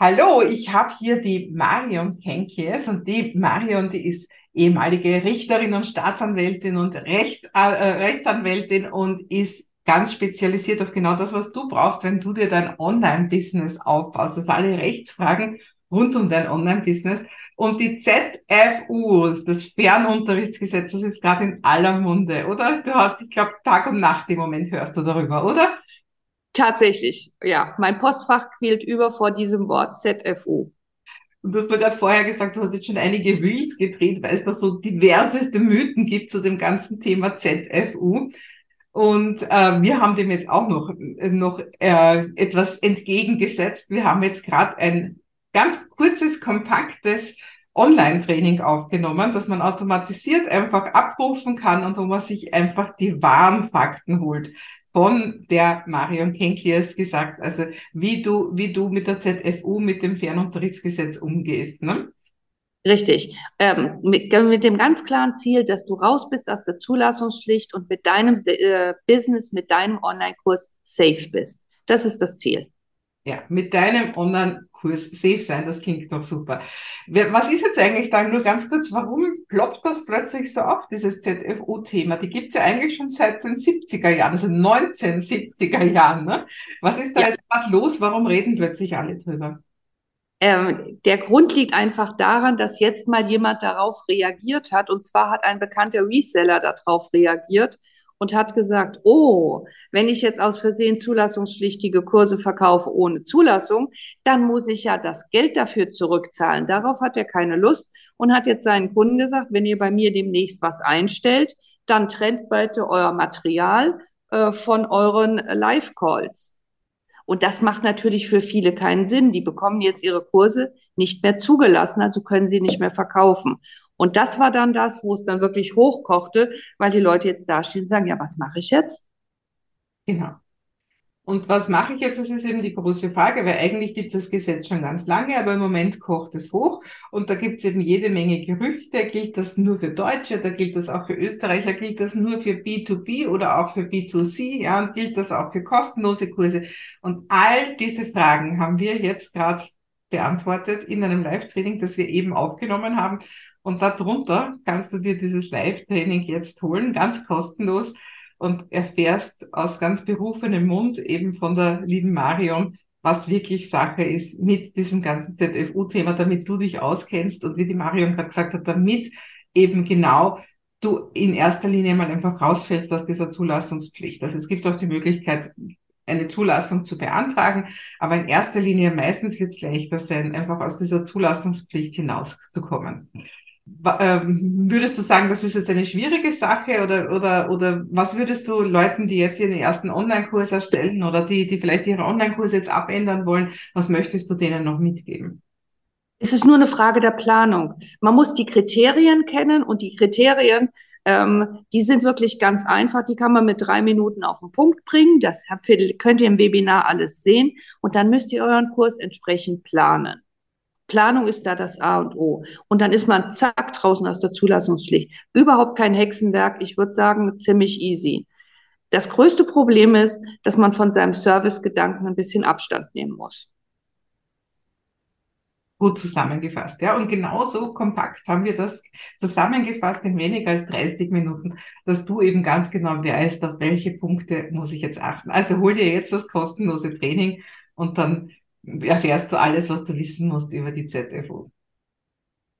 Hallo, ich habe hier die Marion Kenkes und die Marion, die ist ehemalige Richterin und Staatsanwältin und Rechts, äh, Rechtsanwältin und ist ganz spezialisiert auf genau das, was du brauchst, wenn du dir dein Online-Business aufbaust. Also alle Rechtsfragen rund um dein Online-Business. Und die ZFU, das Fernunterrichtsgesetz, das ist gerade in aller Munde, oder? Du hast, ich glaube, Tag und Nacht im Moment hörst du darüber, oder? Tatsächlich, ja. Mein Postfach quält über vor diesem Wort ZFU. Und du hast mir gerade vorher gesagt, du hast jetzt schon einige Reels gedreht, weil es da so diverseste Mythen gibt zu dem ganzen Thema ZFU. Und äh, wir haben dem jetzt auch noch, noch äh, etwas entgegengesetzt. Wir haben jetzt gerade ein ganz kurzes, kompaktes Online-Training aufgenommen, dass man automatisiert einfach abrufen kann und wo man sich einfach die wahren Fakten holt von der Marion Kenkliers gesagt, also wie du, wie du mit der ZFU, mit dem Fernunterrichtsgesetz umgehst. Ne? Richtig. Ähm, mit, mit, dem ganz klaren Ziel, dass du raus bist aus der Zulassungspflicht und mit deinem äh, Business, mit deinem Online-Kurs safe bist. Das ist das Ziel. Ja, mit deinem Online-Kurs safe sein, das klingt doch super. Was ist jetzt eigentlich da nur ganz kurz, warum ploppt das plötzlich so auf, dieses ZFU-Thema? Die gibt's ja eigentlich schon seit den 70er Jahren, also 1970er Jahren. Ne? Was ist da ja. jetzt gerade los? Warum reden plötzlich alle drüber? Ähm, der Grund liegt einfach daran, dass jetzt mal jemand darauf reagiert hat. Und zwar hat ein bekannter Reseller darauf reagiert und hat gesagt, oh, wenn ich jetzt aus Versehen zulassungspflichtige Kurse verkaufe ohne Zulassung, dann muss ich ja das Geld dafür zurückzahlen. Darauf hat er keine Lust und hat jetzt seinen Kunden gesagt, wenn ihr bei mir demnächst was einstellt, dann trennt bitte euer Material äh, von euren Live-Calls. Und das macht natürlich für viele keinen Sinn. Die bekommen jetzt ihre Kurse nicht mehr zugelassen, also können sie nicht mehr verkaufen. Und das war dann das, wo es dann wirklich hochkochte, weil die Leute jetzt dastehen und sagen, ja, was mache ich jetzt? Genau. Und was mache ich jetzt? Das ist eben die große Frage, weil eigentlich gibt es das Gesetz schon ganz lange, aber im Moment kocht es hoch und da gibt es eben jede Menge Gerüchte. Gilt das nur für Deutsche, da gilt das auch für Österreicher, gilt das nur für B2B oder auch für B2C, ja, und gilt das auch für kostenlose Kurse. Und all diese Fragen haben wir jetzt gerade beantwortet in einem Live-Training, das wir eben aufgenommen haben. Und darunter kannst du dir dieses Live-Training jetzt holen, ganz kostenlos und erfährst aus ganz berufenem Mund eben von der lieben Marion, was wirklich Sache ist mit diesem ganzen ZFU-Thema, damit du dich auskennst und wie die Marion gerade gesagt hat, damit eben genau du in erster Linie mal einfach rausfällst aus dieser Zulassungspflicht. Also es gibt auch die Möglichkeit, eine Zulassung zu beantragen. Aber in erster Linie meistens wird es leichter sein, einfach aus dieser Zulassungspflicht hinauszukommen. Ähm, würdest du sagen, das ist jetzt eine schwierige Sache oder, oder, oder was würdest du Leuten, die jetzt ihren ersten Online-Kurs erstellen oder die, die vielleicht ihre Online-Kurse jetzt abändern wollen, was möchtest du denen noch mitgeben? Es ist nur eine Frage der Planung. Man muss die Kriterien kennen und die Kriterien ähm, die sind wirklich ganz einfach. Die kann man mit drei Minuten auf den Punkt bringen. Das könnt ihr im Webinar alles sehen. Und dann müsst ihr euren Kurs entsprechend planen. Planung ist da das A und O. Und dann ist man zack draußen aus der Zulassungspflicht. Überhaupt kein Hexenwerk. Ich würde sagen, ziemlich easy. Das größte Problem ist, dass man von seinem Servicegedanken ein bisschen Abstand nehmen muss gut zusammengefasst. Ja, und genauso kompakt haben wir das zusammengefasst in weniger als 30 Minuten, dass du eben ganz genau weißt, auf welche Punkte muss ich jetzt achten. Also hol dir jetzt das kostenlose Training und dann erfährst du alles, was du wissen musst über die ZFU.